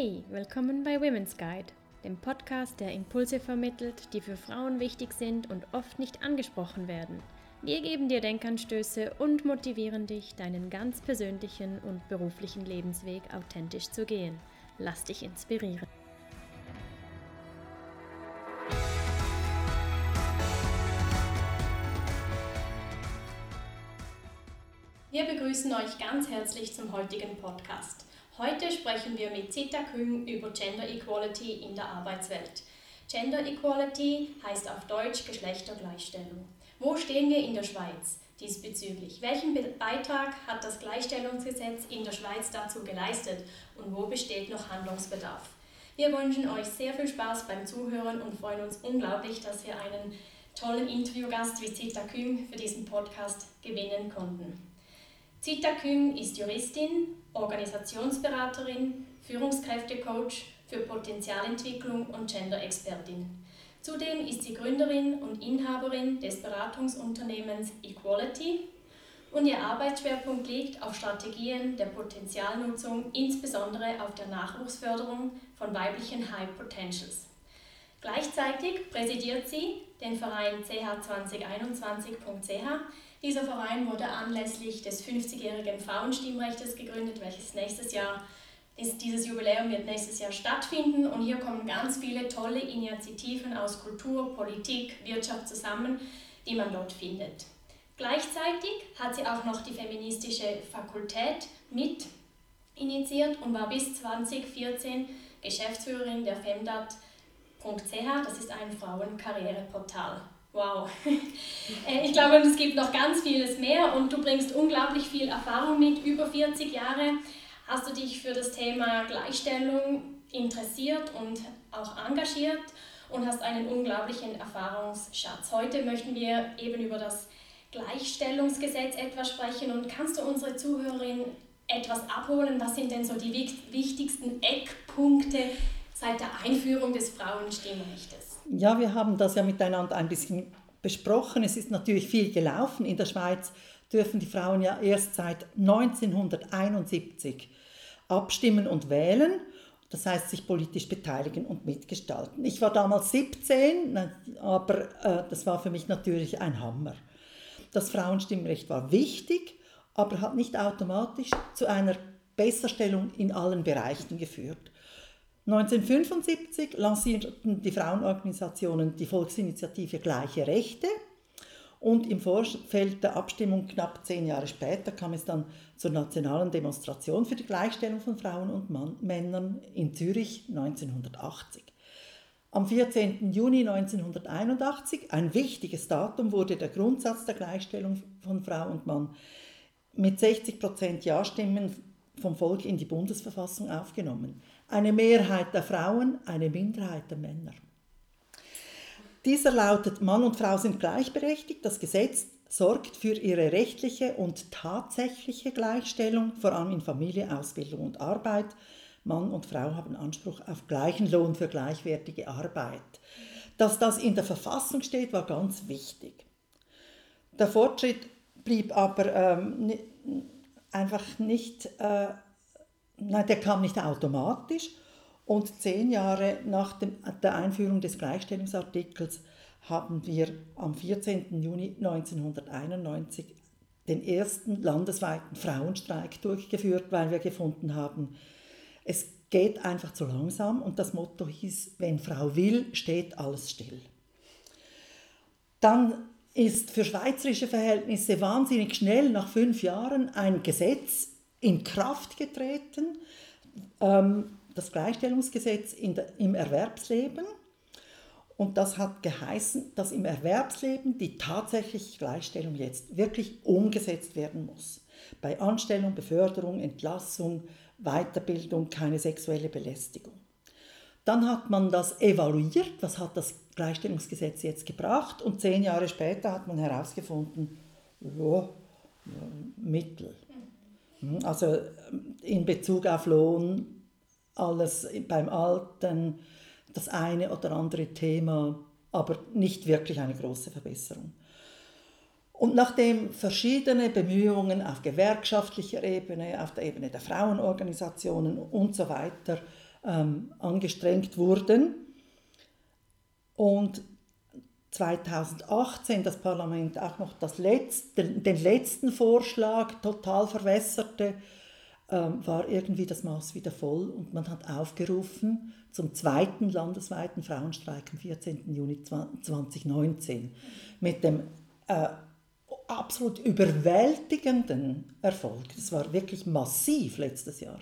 Hey, willkommen bei Women's Guide, dem Podcast, der Impulse vermittelt, die für Frauen wichtig sind und oft nicht angesprochen werden. Wir geben dir Denkanstöße und motivieren dich, deinen ganz persönlichen und beruflichen Lebensweg authentisch zu gehen. Lass dich inspirieren. Wir begrüßen euch ganz herzlich zum heutigen Podcast. Heute sprechen wir mit Zita Küng über Gender Equality in der Arbeitswelt. Gender Equality heißt auf Deutsch Geschlechtergleichstellung. Wo stehen wir in der Schweiz diesbezüglich? Welchen Beitrag hat das Gleichstellungsgesetz in der Schweiz dazu geleistet und wo besteht noch Handlungsbedarf? Wir wünschen euch sehr viel Spaß beim Zuhören und freuen uns unglaublich, dass wir einen tollen Interviewgast wie Zita Küng für diesen Podcast gewinnen konnten. Zita Küng ist Juristin, Organisationsberaterin, Führungskräftecoach für Potenzialentwicklung und Gender-Expertin. Zudem ist sie Gründerin und Inhaberin des Beratungsunternehmens Equality und ihr Arbeitsschwerpunkt liegt auf Strategien der Potenzialnutzung, insbesondere auf der Nachwuchsförderung von weiblichen High Potentials. Gleichzeitig präsidiert sie den Verein ch2021.ch, dieser Verein wurde anlässlich des 50-jährigen Frauenstimmrechts gegründet, welches nächstes Jahr dieses Jubiläum wird nächstes Jahr stattfinden und hier kommen ganz viele tolle Initiativen aus Kultur, Politik, Wirtschaft zusammen, die man dort findet. Gleichzeitig hat sie auch noch die feministische Fakultät mit initiiert und war bis 2014 Geschäftsführerin der femdat.ch, das ist ein Frauenkarriereportal. Wow. Äh, ich glaube, es gibt noch ganz vieles mehr und du bringst unglaublich viel Erfahrung mit. Über 40 Jahre hast du dich für das Thema Gleichstellung interessiert und auch engagiert und hast einen unglaublichen Erfahrungsschatz. Heute möchten wir eben über das Gleichstellungsgesetz etwas sprechen und kannst du unsere Zuhörerin etwas abholen? Was sind denn so die wichtigsten Eckpunkte seit der Einführung des Frauenstimmrechts? Ja, wir haben das ja miteinander ein bisschen besprochen. Es ist natürlich viel gelaufen. In der Schweiz dürfen die Frauen ja erst seit 1971 abstimmen und wählen. Das heißt, sich politisch beteiligen und mitgestalten. Ich war damals 17, aber äh, das war für mich natürlich ein Hammer. Das Frauenstimmrecht war wichtig, aber hat nicht automatisch zu einer Besserstellung in allen Bereichen geführt. 1975 lancierten die Frauenorganisationen die Volksinitiative Gleiche Rechte und im Vorfeld der Abstimmung knapp zehn Jahre später kam es dann zur nationalen Demonstration für die Gleichstellung von Frauen und Mann Männern in Zürich 1980. Am 14. Juni 1981, ein wichtiges Datum, wurde der Grundsatz der Gleichstellung von Frau und Mann mit 60% Ja-Stimmen vom Volk in die Bundesverfassung aufgenommen. Eine Mehrheit der Frauen, eine Minderheit der Männer. Dieser lautet, Mann und Frau sind gleichberechtigt. Das Gesetz sorgt für ihre rechtliche und tatsächliche Gleichstellung, vor allem in Familie, Ausbildung und Arbeit. Mann und Frau haben Anspruch auf gleichen Lohn für gleichwertige Arbeit. Dass das in der Verfassung steht, war ganz wichtig. Der Fortschritt blieb aber ähm, einfach nicht äh, Nein, der kam nicht automatisch. Und zehn Jahre nach dem, der Einführung des Gleichstellungsartikels haben wir am 14. Juni 1991 den ersten landesweiten Frauenstreik durchgeführt, weil wir gefunden haben, es geht einfach zu langsam und das Motto hieß, wenn Frau will, steht alles still. Dann ist für schweizerische Verhältnisse wahnsinnig schnell nach fünf Jahren ein Gesetz in Kraft getreten, ähm, das Gleichstellungsgesetz der, im Erwerbsleben. Und das hat geheißen, dass im Erwerbsleben die tatsächliche Gleichstellung jetzt wirklich umgesetzt werden muss. Bei Anstellung, Beförderung, Entlassung, Weiterbildung, keine sexuelle Belästigung. Dann hat man das evaluiert, was hat das Gleichstellungsgesetz jetzt gebracht und zehn Jahre später hat man herausgefunden, ja, Mittel. Hm, also in Bezug auf Lohn, alles beim Alten, das eine oder andere Thema, aber nicht wirklich eine große Verbesserung. Und nachdem verschiedene Bemühungen auf gewerkschaftlicher Ebene, auf der Ebene der Frauenorganisationen und so weiter ähm, angestrengt wurden. Und 2018 das Parlament auch noch das letzte, den letzten Vorschlag total verwässerte, ähm, war irgendwie das Maß wieder voll und man hat aufgerufen zum zweiten landesweiten Frauenstreik am 14. Juni 2019 mit dem äh, absolut überwältigenden Erfolg. Das war wirklich massiv letztes Jahr.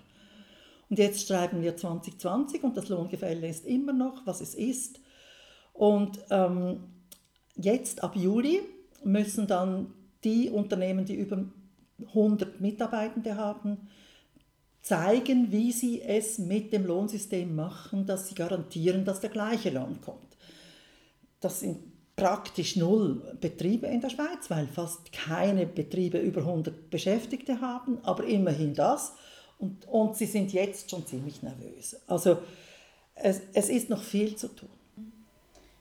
Und jetzt schreiben wir 2020 und das Lohngefälle ist immer noch, was es ist. Und ähm, jetzt ab Juli müssen dann die Unternehmen, die über 100 Mitarbeitende haben, zeigen, wie sie es mit dem Lohnsystem machen, dass sie garantieren, dass der gleiche Lohn kommt. Das sind praktisch null Betriebe in der Schweiz, weil fast keine Betriebe über 100 Beschäftigte haben, aber immerhin das. Und, und sie sind jetzt schon ziemlich nervös. Also es, es ist noch viel zu tun.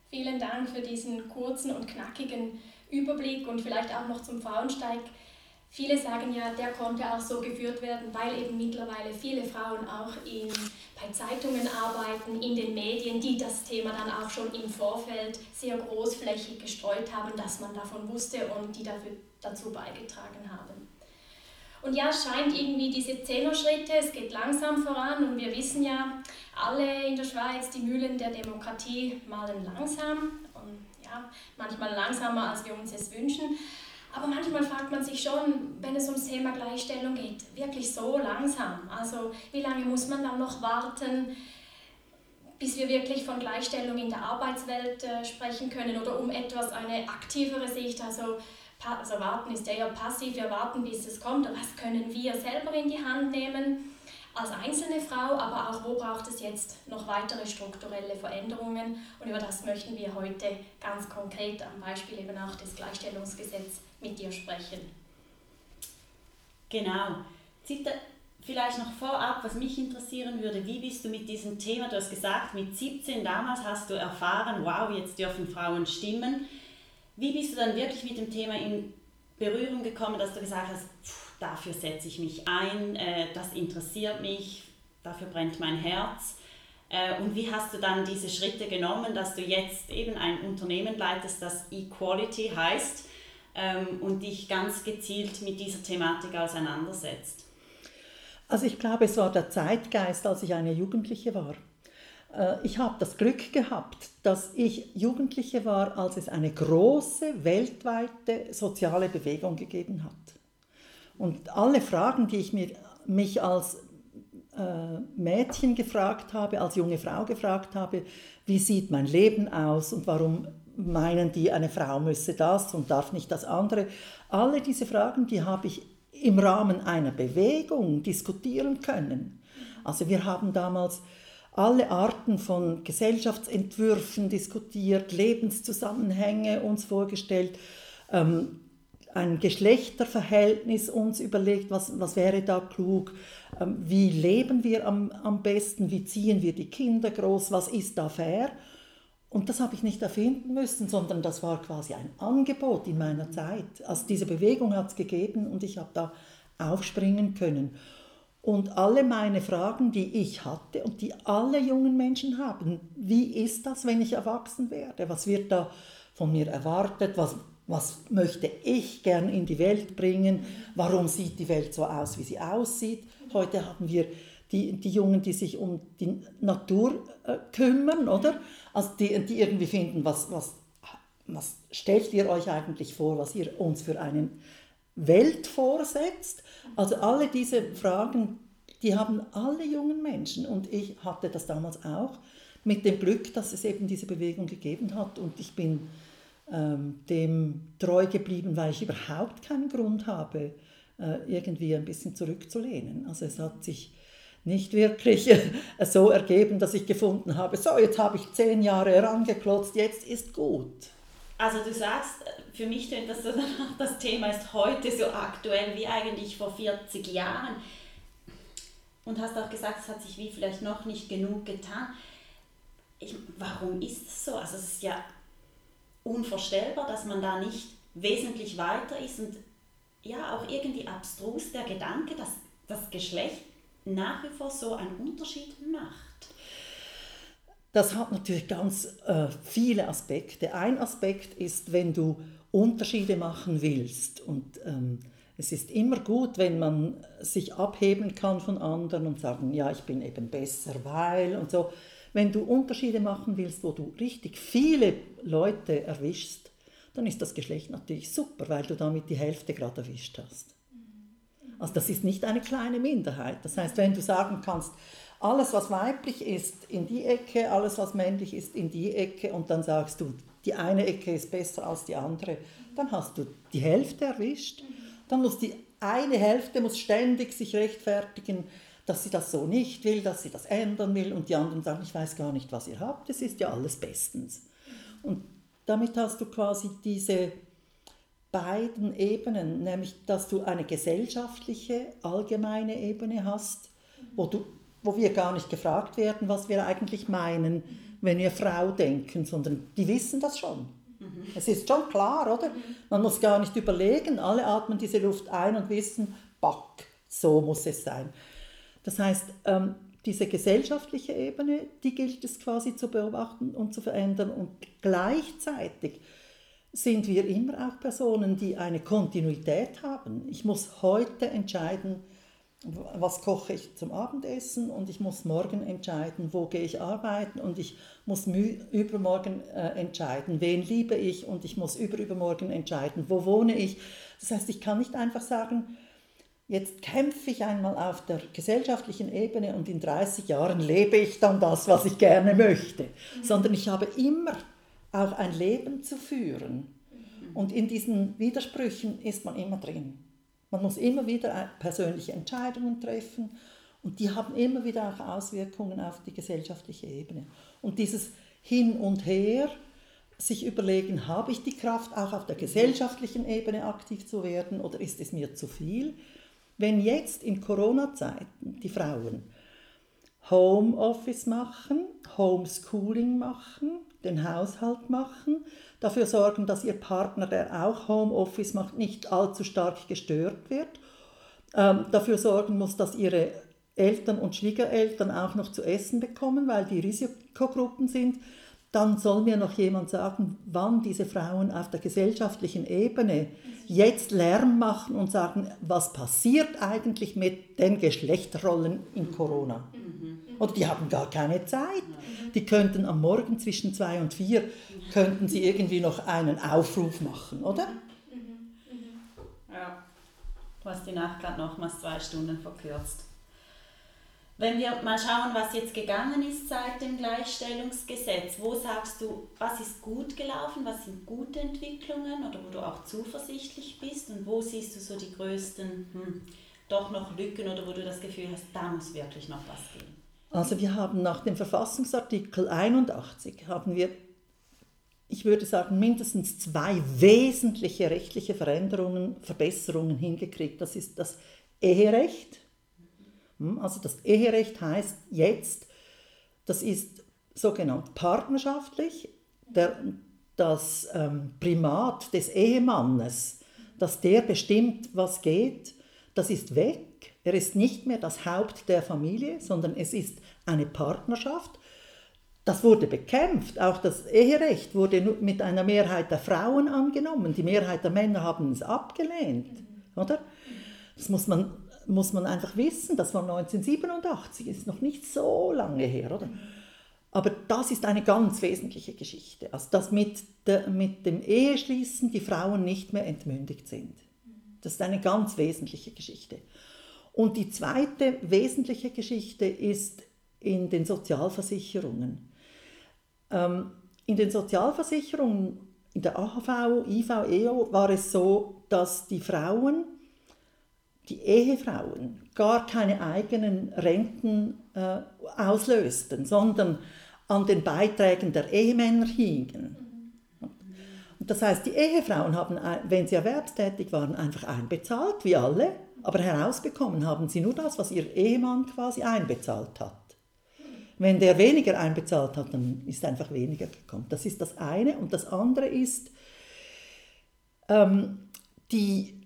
Vielen Dank für diesen kurzen und knackigen Überblick und vielleicht auch noch zum Frauensteig. Viele sagen ja, der konnte auch so geführt werden, weil eben mittlerweile viele Frauen auch in, bei Zeitungen arbeiten, in den Medien, die das Thema dann auch schon im Vorfeld sehr großflächig gestreut haben, dass man davon wusste und die dafür, dazu beigetragen haben. Und ja, es scheint irgendwie diese Zehner-Schritte, es geht langsam voran und wir wissen ja alle in der Schweiz, die Mühlen der Demokratie malen langsam und ja, manchmal langsamer, als wir uns es wünschen. Aber manchmal fragt man sich schon, wenn es ums Thema Gleichstellung geht, wirklich so langsam. Also wie lange muss man dann noch warten, bis wir wirklich von Gleichstellung in der Arbeitswelt äh, sprechen können oder um etwas eine aktivere Sicht, also also warten ist ja eher passiv, wir warten, bis es kommt. Was können wir selber in die Hand nehmen als einzelne Frau, aber auch wo braucht es jetzt noch weitere strukturelle Veränderungen? Und über das möchten wir heute ganz konkret am Beispiel eben auch des Gleichstellungsgesetzes mit dir sprechen. Genau. Zita, vielleicht noch vorab, was mich interessieren würde, wie bist du mit diesem Thema, du hast gesagt, mit 17 damals hast du erfahren, wow, jetzt dürfen Frauen stimmen. Wie bist du dann wirklich mit dem Thema in Berührung gekommen, dass du gesagt hast, pff, dafür setze ich mich ein, äh, das interessiert mich, dafür brennt mein Herz? Äh, und wie hast du dann diese Schritte genommen, dass du jetzt eben ein Unternehmen leitest, das Equality heißt ähm, und dich ganz gezielt mit dieser Thematik auseinandersetzt? Also ich glaube, es war der Zeitgeist, als ich eine Jugendliche war. Äh, ich habe das Glück gehabt, dass ich Jugendliche war, als es eine große weltweite soziale Bewegung gegeben hat. Und alle Fragen, die ich mir, mich als äh, Mädchen gefragt habe, als junge Frau gefragt habe, wie sieht mein Leben aus und warum meinen die, eine Frau müsse das und darf nicht das andere. Alle diese Fragen, die habe ich im Rahmen einer Bewegung diskutieren können. Also wir haben damals alle Arten von Gesellschaftsentwürfen diskutiert, Lebenszusammenhänge uns vorgestellt, ähm, ein Geschlechterverhältnis uns überlegt, was, was wäre da klug, ähm, wie leben wir am, am besten, wie ziehen wir die Kinder groß, was ist da fair. Und das habe ich nicht erfinden müssen, sondern das war quasi ein Angebot in meiner Zeit. Also diese Bewegung hat es gegeben und ich habe da aufspringen können. Und alle meine Fragen, die ich hatte und die alle jungen Menschen haben, wie ist das, wenn ich erwachsen werde? Was wird da von mir erwartet? Was, was möchte ich gern in die Welt bringen? Warum sieht die Welt so aus, wie sie aussieht? Heute haben wir die, die Jungen, die sich um die Natur äh, kümmern, oder? Also die, die irgendwie finden, was, was, was stellt ihr euch eigentlich vor, was ihr uns für einen Welt vorsetzt. Also alle diese Fragen, die haben alle jungen Menschen und ich hatte das damals auch mit dem Glück, dass es eben diese Bewegung gegeben hat und ich bin dem treu geblieben, weil ich überhaupt keinen Grund habe, äh, irgendwie ein bisschen zurückzulehnen. Also es hat sich nicht wirklich so ergeben, dass ich gefunden habe, so jetzt habe ich zehn Jahre herangeklotzt, jetzt ist gut. Also du sagst, für mich klingt das so das Thema ist heute so aktuell wie eigentlich vor 40 Jahren. Und hast auch gesagt, es hat sich wie vielleicht noch nicht genug getan. Ich, warum ist es so? Also es ist ja unvorstellbar, dass man da nicht wesentlich weiter ist und ja auch irgendwie abstrus der Gedanke, dass das Geschlecht nach wie vor so einen Unterschied macht? Das hat natürlich ganz äh, viele Aspekte. Ein Aspekt ist, wenn du Unterschiede machen willst und ähm, es ist immer gut, wenn man sich abheben kann von anderen und sagen, ja, ich bin eben besser, weil und so. Wenn du Unterschiede machen willst, wo du richtig viele Leute erwischst, dann ist das Geschlecht natürlich super, weil du damit die Hälfte gerade erwischt hast. Also das ist nicht eine kleine Minderheit. Das heißt, wenn du sagen kannst, alles, was weiblich ist, in die Ecke, alles, was männlich ist, in die Ecke und dann sagst du, die eine Ecke ist besser als die andere, dann hast du die Hälfte erwischt. Dann muss die eine Hälfte muss ständig sich rechtfertigen, dass sie das so nicht will, dass sie das ändern will und die anderen sagen, ich weiß gar nicht, was ihr habt, es ist ja alles bestens. Und damit hast du quasi diese beiden Ebenen, nämlich dass du eine gesellschaftliche, allgemeine Ebene hast, wo, du, wo wir gar nicht gefragt werden, was wir eigentlich meinen, wenn wir Frau denken, sondern die wissen das schon. Es ist schon klar, oder? Man muss gar nicht überlegen, alle atmen diese Luft ein und wissen, back, so muss es sein. Das heißt, ähm, diese gesellschaftliche Ebene, die gilt es quasi zu beobachten und zu verändern und gleichzeitig sind wir immer auch Personen, die eine Kontinuität haben. Ich muss heute entscheiden, was koche ich zum Abendessen und ich muss morgen entscheiden, wo gehe ich arbeiten und ich muss übermorgen äh, entscheiden, wen liebe ich und ich muss übermorgen entscheiden, wo wohne ich. Das heißt, ich kann nicht einfach sagen, jetzt kämpfe ich einmal auf der gesellschaftlichen Ebene und in 30 Jahren lebe ich dann das, was ich gerne möchte, mhm. sondern ich habe immer auch ein Leben zu führen. Und in diesen Widersprüchen ist man immer drin. Man muss immer wieder persönliche Entscheidungen treffen und die haben immer wieder auch Auswirkungen auf die gesellschaftliche Ebene. Und dieses Hin und Her, sich überlegen, habe ich die Kraft, auch auf der gesellschaftlichen Ebene aktiv zu werden oder ist es mir zu viel? Wenn jetzt in Corona-Zeiten die Frauen Homeoffice machen, Homeschooling machen, den Haushalt machen, dafür sorgen, dass Ihr Partner, der auch Homeoffice macht, nicht allzu stark gestört wird, ähm, dafür sorgen muss, dass Ihre Eltern und Schwiegereltern auch noch zu essen bekommen, weil die Risikogruppen sind, dann soll mir noch jemand sagen, wann diese Frauen auf der gesellschaftlichen Ebene jetzt Lärm machen und sagen, was passiert eigentlich mit den Geschlechterrollen in Corona. Und die haben gar keine Zeit. Die könnten am Morgen zwischen zwei und vier, könnten sie irgendwie noch einen Aufruf machen, oder? Ja, du hast die Nacht gerade nochmals zwei Stunden verkürzt. Wenn wir mal schauen, was jetzt gegangen ist seit dem Gleichstellungsgesetz, wo sagst du, was ist gut gelaufen, was sind gute Entwicklungen oder wo du auch zuversichtlich bist und wo siehst du so die größten, hm, doch noch Lücken oder wo du das Gefühl hast, da muss wirklich noch was gehen? Also wir haben nach dem Verfassungsartikel 81 haben wir, ich würde sagen, mindestens zwei wesentliche rechtliche Veränderungen, Verbesserungen hingekriegt. Das ist das Eherecht. Hm, also das Eherecht heißt jetzt, das ist sogenannt partnerschaftlich, der, das ähm, Primat des Ehemannes, dass der bestimmt, was geht, das ist weg. Er ist nicht mehr das Haupt der Familie, sondern es ist eine Partnerschaft. Das wurde bekämpft. Auch das Eherecht wurde mit einer Mehrheit der Frauen angenommen. Die Mehrheit der Männer haben es abgelehnt. Oder? Das muss man, muss man einfach wissen. Das war 1987, ist noch nicht so lange her. Oder? Aber das ist eine ganz wesentliche Geschichte. Also, dass mit, der, mit dem Eheschließen die Frauen nicht mehr entmündigt sind. Das ist eine ganz wesentliche Geschichte. Und die zweite wesentliche Geschichte ist in den Sozialversicherungen. Ähm, in den Sozialversicherungen, in der AHV, IV, EO, war es so, dass die Frauen, die Ehefrauen, gar keine eigenen Renten äh, auslösten, sondern an den Beiträgen der Ehemänner hingen. Und das heißt, die Ehefrauen haben, wenn sie erwerbstätig waren, einfach einbezahlt, wie alle, aber herausbekommen haben sie nur das, was ihr Ehemann quasi einbezahlt hat. Wenn der weniger einbezahlt hat, dann ist einfach weniger gekommen. Das ist das eine. Und das andere ist, ähm, die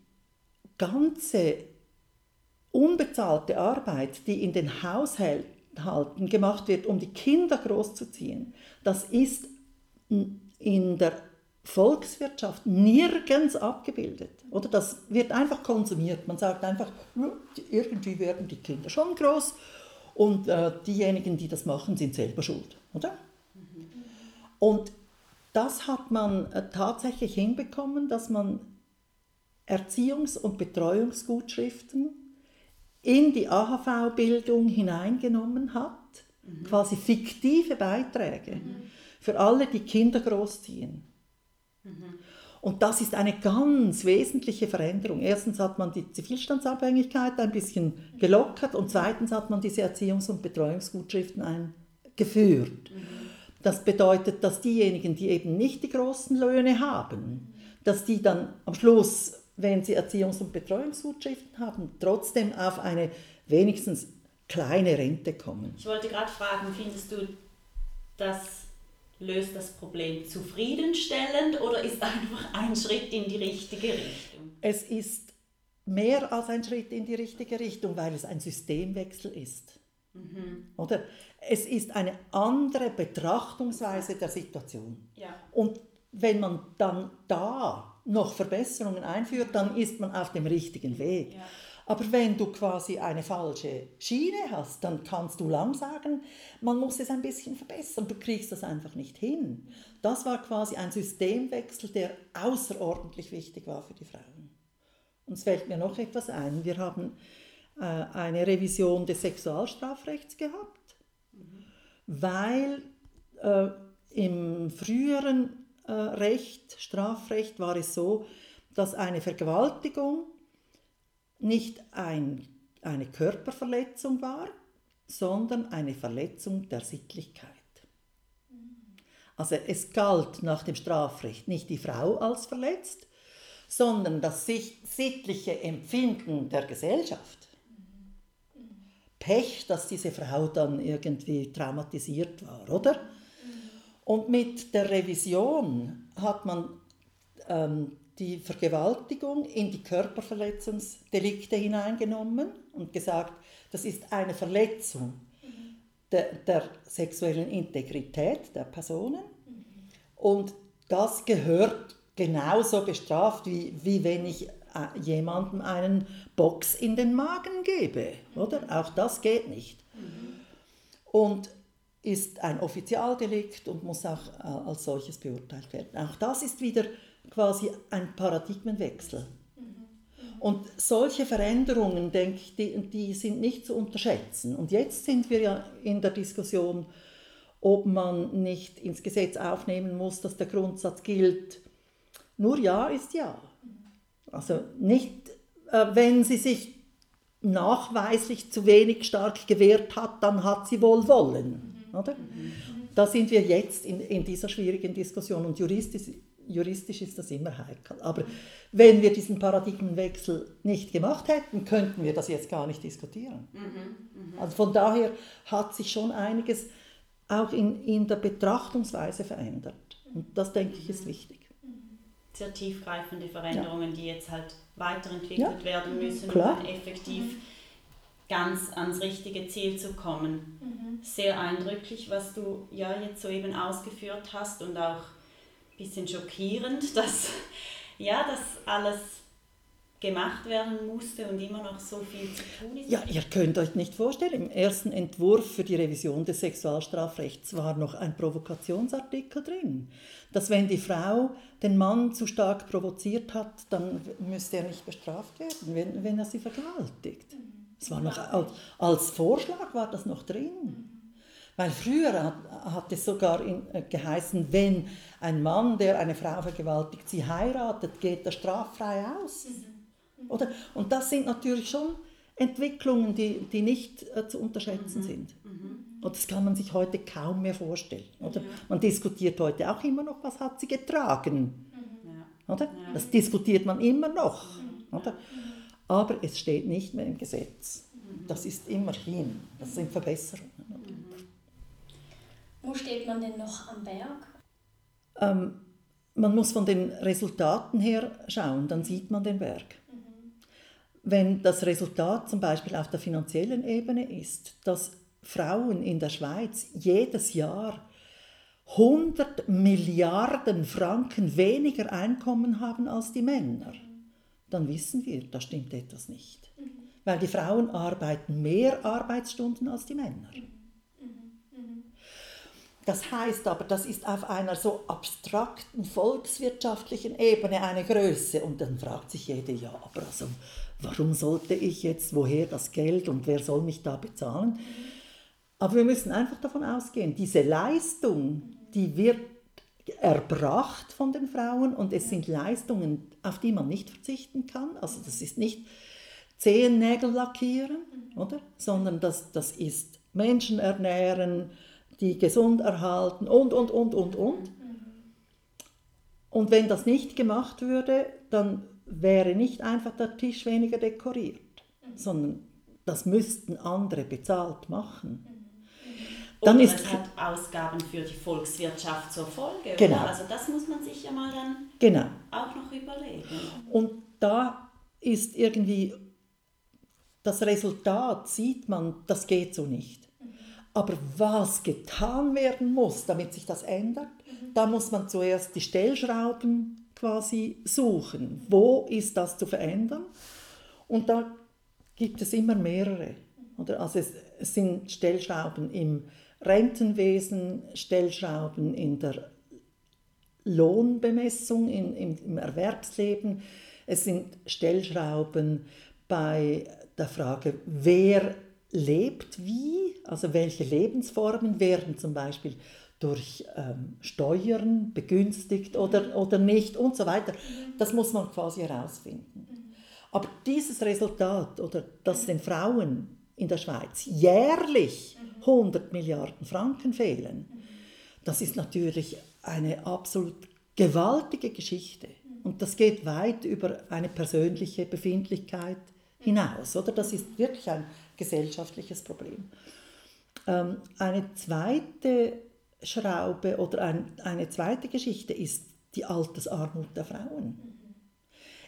ganze unbezahlte Arbeit, die in den Haushalten gemacht wird, um die Kinder großzuziehen, das ist in der Volkswirtschaft nirgends abgebildet. Oder das wird einfach konsumiert. Man sagt einfach, irgendwie werden die Kinder schon groß und äh, diejenigen, die das machen, sind selber schuld. Oder? Und das hat man äh, tatsächlich hinbekommen, dass man Erziehungs- und Betreuungsgutschriften in die AHV-Bildung hineingenommen hat, mhm. quasi fiktive Beiträge mhm. für alle, die Kinder großziehen. Mhm. Und das ist eine ganz wesentliche Veränderung. Erstens hat man die Zivilstandsabhängigkeit ein bisschen gelockert und zweitens hat man diese Erziehungs- und Betreuungsgutschriften eingeführt. Mhm. Das bedeutet, dass diejenigen, die eben nicht die großen Löhne haben, dass die dann am Schluss, wenn sie Erziehungs- und Betreuungsgutschriften haben, trotzdem auf eine wenigstens kleine Rente kommen. Ich wollte gerade fragen, findest du, das löst das Problem zufriedenstellend oder ist einfach ein Schritt in die richtige Richtung? Es ist mehr als ein Schritt in die richtige Richtung, weil es ein Systemwechsel ist. Mhm. Oder? Es ist eine andere Betrachtungsweise der Situation. Ja. Und wenn man dann da noch Verbesserungen einführt, dann ist man auf dem richtigen Weg. Ja. Aber wenn du quasi eine falsche Schiene hast, dann kannst du lang sagen, man muss es ein bisschen verbessern, du kriegst das einfach nicht hin. Das war quasi ein Systemwechsel, der außerordentlich wichtig war für die Frauen. Und es fällt mir noch etwas ein. Wir haben äh, eine Revision des Sexualstrafrechts gehabt, mhm. weil äh, im früheren Recht, Strafrecht, war es so, dass eine Vergewaltigung nicht ein, eine Körperverletzung war, sondern eine Verletzung der Sittlichkeit. Also es galt nach dem Strafrecht nicht die Frau als verletzt, sondern das sittliche Empfinden der Gesellschaft. Pech, dass diese Frau dann irgendwie traumatisiert war, oder? Und mit der Revision hat man ähm, die Vergewaltigung in die Körperverletzungsdelikte hineingenommen und gesagt, das ist eine Verletzung der, der sexuellen Integrität der Personen und das gehört genauso bestraft, wie, wie wenn ich äh, jemandem einen Box in den Magen gebe, oder? Auch das geht nicht. Und ist ein Offizialdelikt und muss auch äh, als solches beurteilt werden. Auch das ist wieder quasi ein Paradigmenwechsel. Und solche Veränderungen, denke ich, die, die sind nicht zu unterschätzen. Und jetzt sind wir ja in der Diskussion, ob man nicht ins Gesetz aufnehmen muss, dass der Grundsatz gilt, nur Ja ist Ja. Also nicht, äh, wenn sie sich nachweislich zu wenig stark gewehrt hat, dann hat sie wohl wollen. Oder? Da sind wir jetzt in, in dieser schwierigen Diskussion und juristisch juristisch ist das immer heikel. Aber wenn wir diesen Paradigmenwechsel nicht gemacht hätten, könnten wir das jetzt gar nicht diskutieren. Mhm, mh. Also von daher hat sich schon einiges auch in, in der Betrachtungsweise verändert. Und das, denke ich, ist wichtig. Sehr tiefgreifende Veränderungen, ja. die jetzt halt weiterentwickelt ja. werden müssen, Klar. um effektiv mhm. Ganz ans richtige Ziel zu kommen. Mhm. Sehr eindrücklich, was du ja jetzt soeben ausgeführt hast und auch bisschen schockierend, dass ja, das alles gemacht werden musste und immer noch so viel zu tun ist. Ja, ihr könnt euch nicht vorstellen, im ersten Entwurf für die Revision des Sexualstrafrechts war noch ein Provokationsartikel drin, dass wenn die Frau den Mann zu stark provoziert hat, dann müsste er nicht bestraft werden, wenn, wenn er sie vergewaltigt. Das war noch als, als Vorschlag war das noch drin. Weil früher hat, hat es sogar in, äh, geheißen, wenn ein Mann, der eine Frau vergewaltigt, sie heiratet, geht er straffrei aus. Mhm. Oder? Und das sind natürlich schon Entwicklungen, die, die nicht äh, zu unterschätzen mhm. sind. Mhm. Und das kann man sich heute kaum mehr vorstellen. Oder? Ja. Man diskutiert heute auch immer noch, was hat sie getragen. Mhm. Oder? Ja. Das diskutiert man immer noch. Mhm. Oder? Aber es steht nicht mehr im Gesetz. Das ist immerhin, das sind Verbesserungen. Wo steht man denn noch am Berg? Ähm, man muss von den Resultaten her schauen, dann sieht man den Berg. Mhm. wenn das Resultat zum Beispiel auf der finanziellen Ebene ist, dass Frauen in der Schweiz jedes Jahr 100 Milliarden Franken weniger Einkommen haben als die Männer, dann wissen wir, da stimmt etwas nicht. Weil die Frauen arbeiten mehr Arbeitsstunden als die Männer. Das heißt aber, das ist auf einer so abstrakten volkswirtschaftlichen Ebene eine Größe. Und dann fragt sich jeder, ja, aber also, warum sollte ich jetzt, woher das Geld und wer soll mich da bezahlen? Aber wir müssen einfach davon ausgehen, diese Leistung, die wird erbracht von den Frauen und es sind Leistungen, auf die man nicht verzichten kann. Also das ist nicht Zehennägel lackieren, oder? sondern das, das ist Menschen ernähren, die gesund erhalten und, und, und, und, und. Und wenn das nicht gemacht würde, dann wäre nicht einfach der Tisch weniger dekoriert, sondern das müssten andere bezahlt machen. Dann Oder ist, es hat Ausgaben für die Volkswirtschaft zur Folge. Genau. Oder? Also das muss man sich ja mal dann genau. auch noch überlegen. Und da ist irgendwie das Resultat, sieht man, das geht so nicht. Aber was getan werden muss, damit sich das ändert, mhm. da muss man zuerst die Stellschrauben quasi suchen. Wo ist das zu verändern? Und da gibt es immer mehrere. Oder? Also es, es sind Stellschrauben im Rentenwesen, Stellschrauben in der Lohnbemessung, in, im, im Erwerbsleben. Es sind Stellschrauben bei der Frage, wer lebt wie, also welche Lebensformen werden zum Beispiel durch ähm, Steuern begünstigt oder, oder nicht und so weiter. Das muss man quasi herausfinden. Aber dieses Resultat, oder dass den Frauen in der Schweiz jährlich 100 Milliarden Franken fehlen, das ist natürlich eine absolut gewaltige Geschichte. Und das geht weit über eine persönliche Befindlichkeit hinaus. Oder? Das ist wirklich ein gesellschaftliches Problem. Ähm, eine zweite Schraube oder ein, eine zweite Geschichte ist die Altersarmut der Frauen.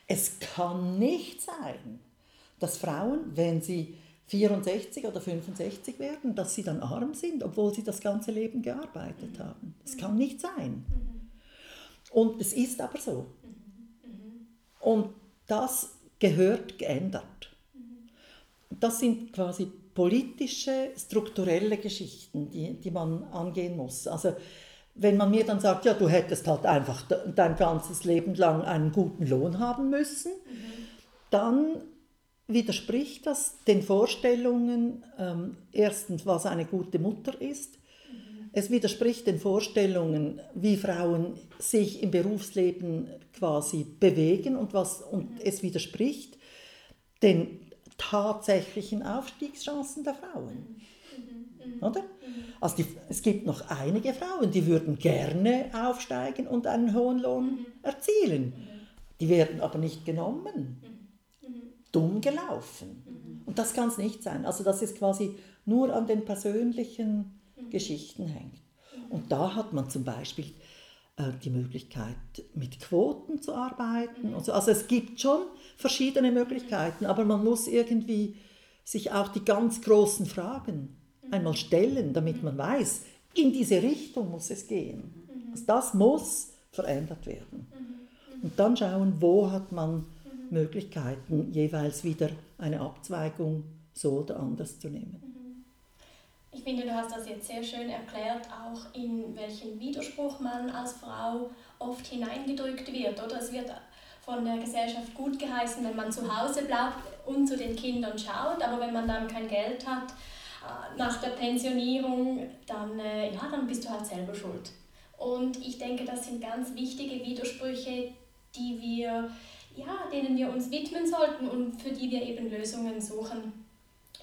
Es kann nicht sein, dass Frauen, wenn sie 64 oder 65 werden, dass sie dann arm sind, obwohl sie das ganze Leben gearbeitet haben. Es kann nicht sein. Und es ist aber so. Und das gehört geändert das sind quasi politische, strukturelle Geschichten, die, die man angehen muss. Also wenn man mir dann sagt, ja, du hättest halt einfach dein ganzes Leben lang einen guten Lohn haben müssen, mhm. dann widerspricht das den Vorstellungen, ähm, erstens, was eine gute Mutter ist. Mhm. Es widerspricht den Vorstellungen, wie Frauen sich im Berufsleben quasi bewegen und, was, und mhm. es widerspricht den tatsächlichen Aufstiegschancen der Frauen. Mhm. Oder? Also die, es gibt noch einige Frauen, die würden gerne aufsteigen und einen hohen Lohn mhm. erzielen. Die werden aber nicht genommen. Dumm gelaufen. Und das kann es nicht sein. Also dass es quasi nur an den persönlichen Geschichten hängt. Und da hat man zum Beispiel äh, die Möglichkeit, mit Quoten zu arbeiten. Also, also es gibt schon verschiedene Möglichkeiten, aber man muss irgendwie sich auch die ganz großen Fragen einmal stellen, damit man weiß, in diese Richtung muss es gehen. Also das muss verändert werden. Und dann schauen, wo hat man Möglichkeiten, jeweils wieder eine Abzweigung so oder anders zu nehmen. Ich finde, du hast das jetzt sehr schön erklärt, auch in welchen Widerspruch man als Frau oft hineingedrückt wird. Oder es wird von der Gesellschaft gut geheißen, wenn man zu Hause bleibt und zu den Kindern schaut, aber wenn man dann kein Geld hat äh, nach der Pensionierung, dann, äh, ja, dann bist du halt selber schuld. Und ich denke, das sind ganz wichtige Widersprüche, die wir, ja, denen wir uns widmen sollten und für die wir eben Lösungen suchen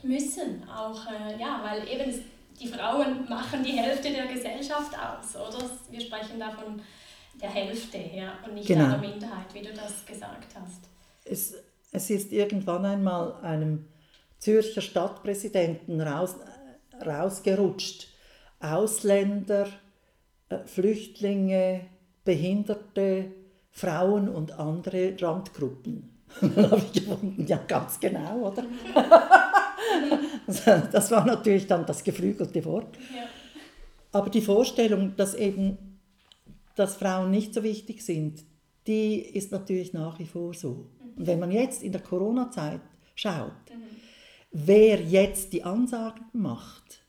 müssen. Auch, äh, ja, weil eben die Frauen machen die Hälfte der Gesellschaft aus, oder? Wir sprechen da von der Hälfte her und nicht genau. einer Minderheit, wie du das gesagt hast. Es, es ist irgendwann einmal einem Zürcher Stadtpräsidenten raus, rausgerutscht. Ausländer, äh, Flüchtlinge, Behinderte, Frauen und andere Randgruppen dann habe ich gefunden, ja ganz genau, oder? das war natürlich dann das geflügelte Wort. Aber die Vorstellung, dass eben dass Frauen nicht so wichtig sind, die ist natürlich nach wie vor so. Und wenn man jetzt in der Corona-Zeit schaut, mhm. wer jetzt die Ansagen macht,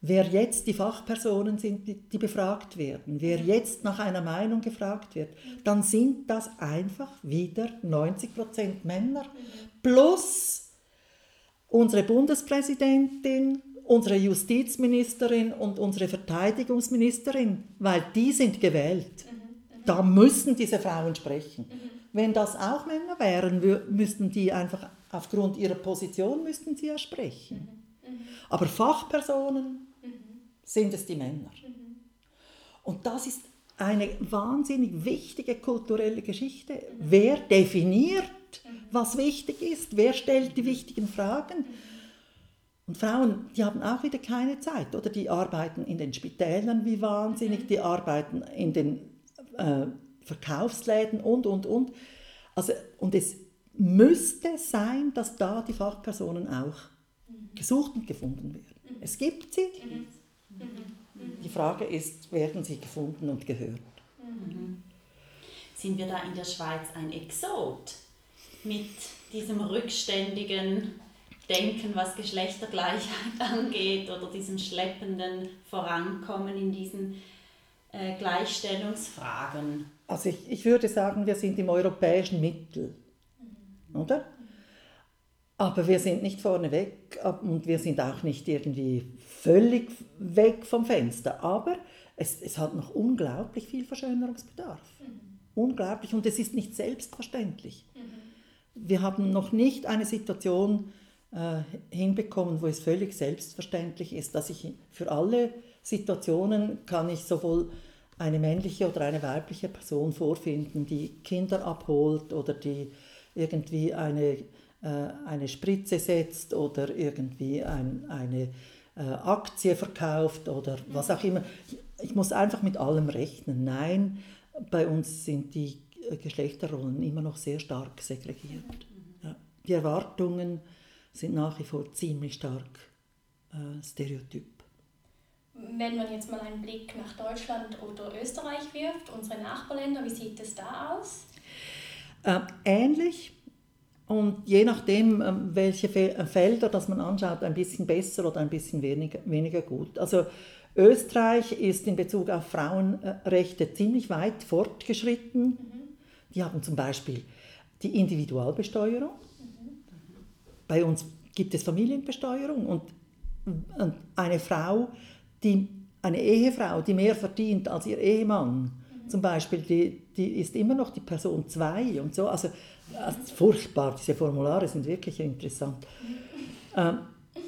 wer jetzt die Fachpersonen sind, die, die befragt werden, wer jetzt nach einer Meinung gefragt wird, dann sind das einfach wieder 90% Männer plus unsere Bundespräsidentin, unsere Justizministerin und unsere Verteidigungsministerin, weil die sind gewählt. Da müssen diese Frauen sprechen. Wenn das auch Männer wären, müssten die einfach aufgrund ihrer Position müssten sie ja sprechen. Aber Fachpersonen sind es die Männer. Und das ist eine wahnsinnig wichtige kulturelle Geschichte. Wer definiert, was wichtig ist? Wer stellt die wichtigen Fragen? Und Frauen, die haben auch wieder keine Zeit, oder? Die arbeiten in den Spitälern wie wahnsinnig, die arbeiten in den äh, Verkaufsläden und, und, und. Also, und es müsste sein, dass da die Fachpersonen auch gesucht und gefunden werden. Es gibt sie, die Frage ist, werden sie gefunden und gehört? Mhm. Sind wir da in der Schweiz ein Exot mit diesem rückständigen Denken, was Geschlechtergleichheit angeht oder diesem schleppenden Vorankommen in diesen äh, Gleichstellungsfragen? Also ich, ich würde sagen, wir sind im europäischen Mittel, mhm. oder? Aber wir sind nicht vorne weg und wir sind auch nicht irgendwie völlig weg vom Fenster. Aber es, es hat noch unglaublich viel Verschönerungsbedarf. Mhm. Unglaublich. Und es ist nicht selbstverständlich. Mhm. Wir haben noch nicht eine Situation äh, hinbekommen, wo es völlig selbstverständlich ist, dass ich für alle Situationen kann ich sowohl eine männliche oder eine weibliche Person vorfinden, die Kinder abholt oder die irgendwie eine eine Spritze setzt oder irgendwie ein, eine äh, Aktie verkauft oder was auch immer. Ich muss einfach mit allem rechnen. Nein, bei uns sind die äh, Geschlechterrollen immer noch sehr stark segregiert. Ja. Die Erwartungen sind nach wie vor ziemlich stark äh, stereotyp. Wenn man jetzt mal einen Blick nach Deutschland oder Österreich wirft, unsere Nachbarländer, wie sieht es da aus? Äh, ähnlich. Und je nachdem, ähm, welche äh, Felder das man anschaut, ein bisschen besser oder ein bisschen weniger, weniger gut. Also Österreich ist in Bezug auf Frauenrechte ziemlich weit fortgeschritten. Mhm. Die haben zum Beispiel die Individualbesteuerung. Mhm. Bei uns gibt es Familienbesteuerung und eine Frau, die, eine Ehefrau, die mehr verdient als ihr Ehemann, mhm. zum Beispiel, die, die ist immer noch die Person 2 und so. Also also furchtbar, diese Formulare sind wirklich interessant. Ähm,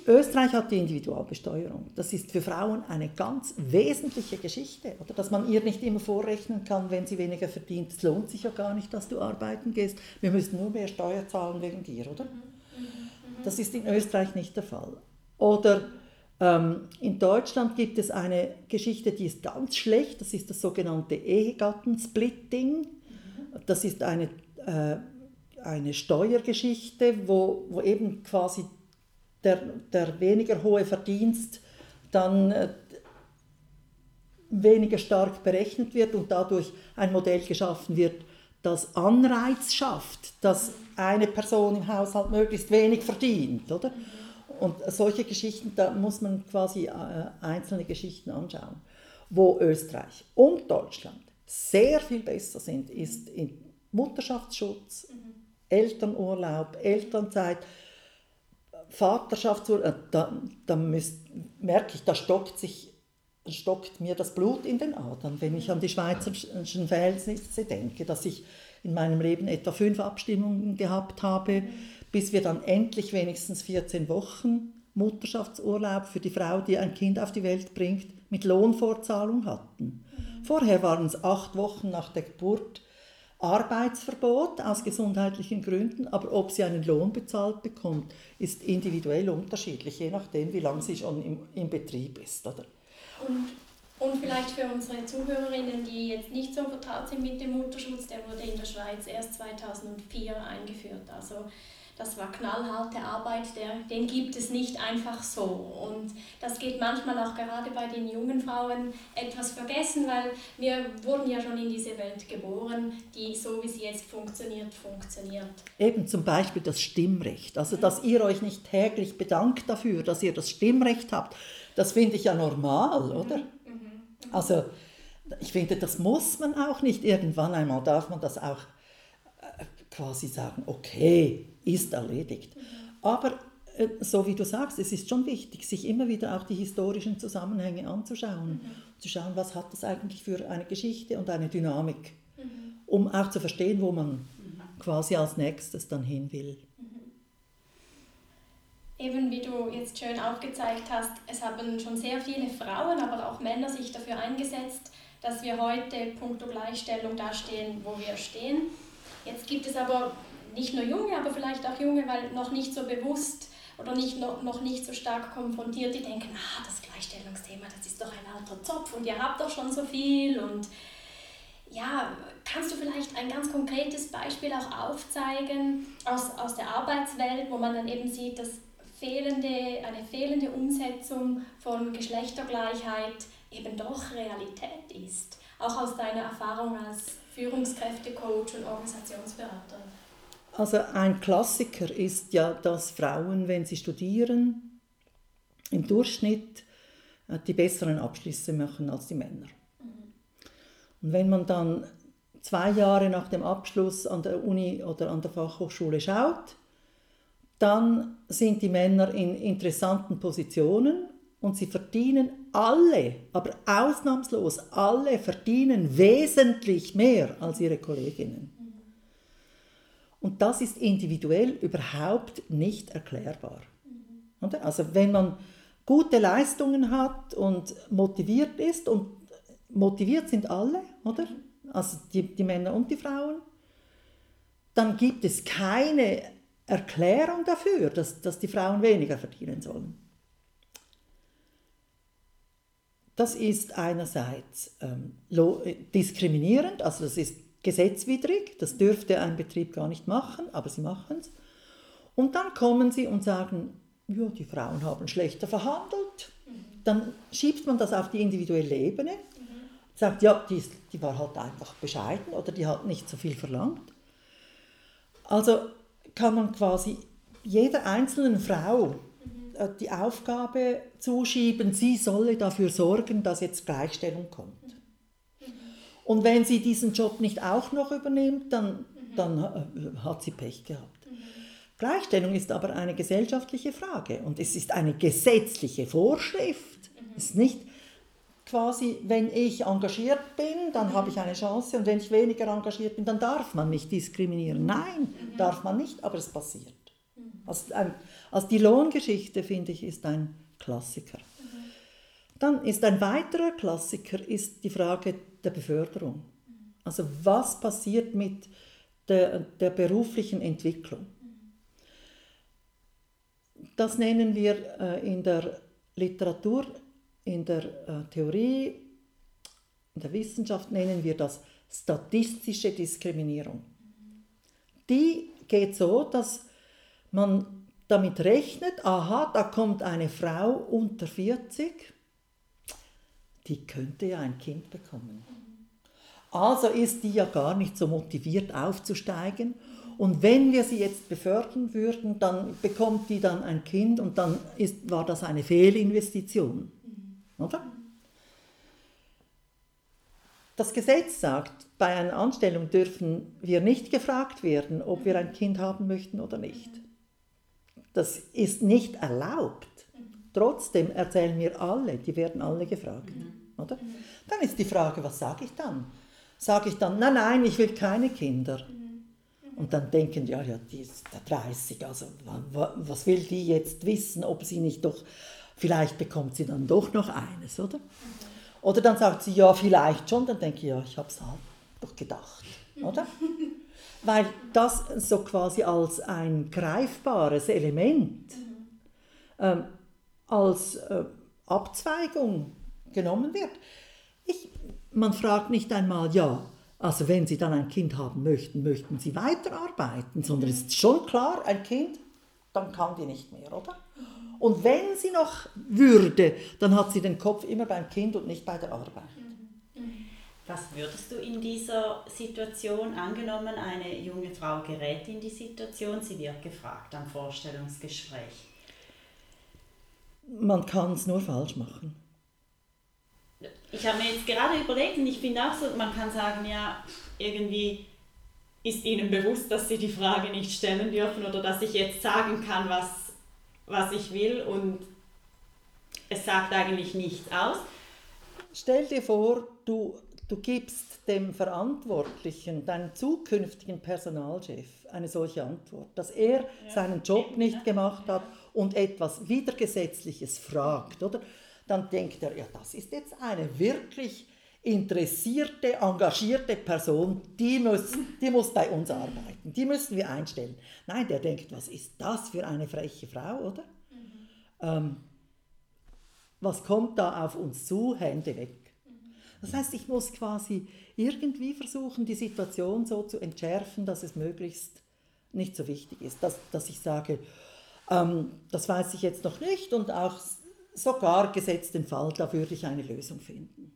Österreich hat die Individualbesteuerung. Das ist für Frauen eine ganz wesentliche Geschichte, oder? dass man ihr nicht immer vorrechnen kann, wenn sie weniger verdient. Es lohnt sich ja gar nicht, dass du arbeiten gehst. Wir müssen nur mehr Steuer zahlen wegen dir, oder? Das ist in Österreich nicht der Fall. Oder ähm, in Deutschland gibt es eine Geschichte, die ist ganz schlecht. Das ist das sogenannte Ehegattensplitting. Das ist eine äh, eine Steuergeschichte, wo, wo eben quasi der, der weniger hohe Verdienst dann äh, weniger stark berechnet wird und dadurch ein Modell geschaffen wird, das Anreiz schafft, dass eine Person im Haushalt möglichst wenig verdient, oder? Und solche Geschichten, da muss man quasi äh, einzelne Geschichten anschauen. Wo Österreich und Deutschland sehr viel besser sind, ist in Mutterschaftsschutz, mhm. Elternurlaub, Elternzeit, Vaterschaftsurlaub, äh, da, da müsst, merke ich, da stockt, sich, stockt mir das Blut in den Adern, wenn ich an die schweizerischen Verhältnisse denke, dass ich in meinem Leben etwa fünf Abstimmungen gehabt habe, bis wir dann endlich wenigstens 14 Wochen Mutterschaftsurlaub für die Frau, die ein Kind auf die Welt bringt, mit Lohnfortzahlung hatten. Vorher waren es acht Wochen nach der Geburt Arbeitsverbot aus gesundheitlichen Gründen, aber ob sie einen Lohn bezahlt bekommt, ist individuell unterschiedlich, je nachdem, wie lange sie schon im, im Betrieb ist. Oder? Und Und vielleicht für unsere Zuhörerinnen, die jetzt nicht so vertraut sind mit dem Mutterschutz, der wurde in der Schweiz erst 2004 eingeführt. Also das war knallharte Arbeit, der, den gibt es nicht einfach so. Und das geht manchmal auch gerade bei den jungen Frauen etwas vergessen, weil wir wurden ja schon in diese Welt geboren, die so wie sie jetzt funktioniert, funktioniert. Eben zum Beispiel das Stimmrecht. Also dass ihr euch nicht täglich bedankt dafür, dass ihr das Stimmrecht habt, das finde ich ja normal, oder? Mhm. Mhm. Also ich finde, das muss man auch nicht. Irgendwann einmal darf man das auch äh, quasi sagen, okay, ist erledigt. Aber äh, so wie du sagst, es ist schon wichtig, sich immer wieder auch die historischen Zusammenhänge anzuschauen, mhm. zu schauen, was hat das eigentlich für eine Geschichte und eine Dynamik, mhm. um auch zu verstehen, wo man mhm. quasi als nächstes dann hin will. Mhm. Eben wie du jetzt schön aufgezeigt hast, es haben schon sehr viele Frauen, aber auch Männer sich dafür eingesetzt, dass wir heute punkto Gleichstellung dastehen, wo wir stehen. Jetzt gibt es aber nicht nur Junge, aber vielleicht auch Junge, weil noch nicht so bewusst oder nicht, noch, noch nicht so stark konfrontiert, die denken, ah, das Gleichstellungsthema, das ist doch ein alter Zopf und ihr habt doch schon so viel und ja, kannst du vielleicht ein ganz konkretes Beispiel auch aufzeigen aus, aus der Arbeitswelt, wo man dann eben sieht, dass fehlende, eine fehlende Umsetzung von Geschlechtergleichheit eben doch Realität ist, auch aus deiner Erfahrung als Führungskräftecoach und Organisationsberater? Also ein Klassiker ist ja, dass Frauen, wenn sie studieren, im Durchschnitt äh, die besseren Abschlüsse machen als die Männer. Und wenn man dann zwei Jahre nach dem Abschluss an der Uni oder an der Fachhochschule schaut, dann sind die Männer in interessanten Positionen und sie verdienen alle, aber ausnahmslos alle verdienen wesentlich mehr als ihre Kolleginnen. Und das ist individuell überhaupt nicht erklärbar. Mhm. Also wenn man gute Leistungen hat und motiviert ist, und motiviert sind alle, oder? Also die, die Männer und die Frauen, dann gibt es keine Erklärung dafür, dass, dass die Frauen weniger verdienen sollen. Das ist einerseits ähm, diskriminierend, also das ist gesetzwidrig, das dürfte ein Betrieb gar nicht machen, aber sie machen es. Und dann kommen sie und sagen, ja, die Frauen haben schlechter verhandelt. Dann schiebt man das auf die individuelle Ebene, sagt, ja, die, die war halt einfach bescheiden oder die hat nicht so viel verlangt. Also kann man quasi jeder einzelnen Frau äh, die Aufgabe zuschieben, sie solle dafür sorgen, dass jetzt Gleichstellung kommt. Und wenn sie diesen Job nicht auch noch übernimmt, dann, mhm. dann äh, hat sie Pech gehabt. Mhm. Gleichstellung ist aber eine gesellschaftliche Frage und es ist eine gesetzliche Vorschrift. Mhm. Es ist nicht quasi, wenn ich engagiert bin, dann habe ich eine Chance und wenn ich weniger engagiert bin, dann darf man mich diskriminieren. Nein, darf man nicht, aber es passiert. Also, ein, also die Lohngeschichte, finde ich, ist ein Klassiker. Dann ist ein weiterer Klassiker ist die Frage der Beförderung. Also was passiert mit der, der beruflichen Entwicklung? Das nennen wir äh, in der Literatur, in der äh, Theorie, in der Wissenschaft nennen wir das statistische Diskriminierung. Die geht so, dass man damit rechnet, aha, da kommt eine Frau unter 40, die könnte ja ein Kind bekommen. Also ist die ja gar nicht so motiviert aufzusteigen. Und wenn wir sie jetzt befördern würden, dann bekommt die dann ein Kind und dann ist, war das eine Fehlinvestition. Oder? Das Gesetz sagt, bei einer Anstellung dürfen wir nicht gefragt werden, ob wir ein Kind haben möchten oder nicht. Das ist nicht erlaubt. Trotzdem erzählen mir alle, die werden alle gefragt. Oder? Dann ist die Frage, was sage ich dann? Sage ich dann, nein, nein, ich will keine Kinder. Und dann denken, ja, ja, die ist 30, also was will die jetzt wissen, ob sie nicht doch, vielleicht bekommt sie dann doch noch eines, oder? Oder dann sagt sie, ja, vielleicht schon, dann denke ich, ja, ich habe es halt doch gedacht, oder? Weil das so quasi als ein greifbares Element, ähm, als äh, Abzweigung genommen wird. Ich, man fragt nicht einmal, ja, also wenn Sie dann ein Kind haben möchten, möchten Sie weiterarbeiten, sondern es ist schon klar, ein Kind, dann kann die nicht mehr, oder? Und wenn sie noch würde, dann hat sie den Kopf immer beim Kind und nicht bei der Arbeit. Was würdest du in dieser Situation, angenommen, eine junge Frau gerät in die Situation, sie wird gefragt am Vorstellungsgespräch? Man kann es nur falsch machen. Ich habe mir jetzt gerade überlegt und ich finde auch so, man kann sagen, ja, irgendwie ist Ihnen bewusst, dass Sie die Frage nicht stellen dürfen oder dass ich jetzt sagen kann, was, was ich will und es sagt eigentlich nichts aus. Stell dir vor, du, du gibst dem Verantwortlichen, deinem zukünftigen Personalchef, eine solche Antwort, dass er ja, seinen Job nicht gemacht hat und etwas Widergesetzliches fragt, oder? Dann denkt er, ja, das ist jetzt eine wirklich interessierte, engagierte Person, die muss, die muss bei uns arbeiten, die müssen wir einstellen. Nein, der denkt, was ist das für eine freche Frau, oder? Mhm. Ähm, was kommt da auf uns zu? Hände weg. Das heißt, ich muss quasi irgendwie versuchen, die Situation so zu entschärfen, dass es möglichst nicht so wichtig ist, dass, dass ich sage, ähm, das weiß ich jetzt noch nicht und auch sogar gesetzt den Fall, da würde ich eine Lösung finden.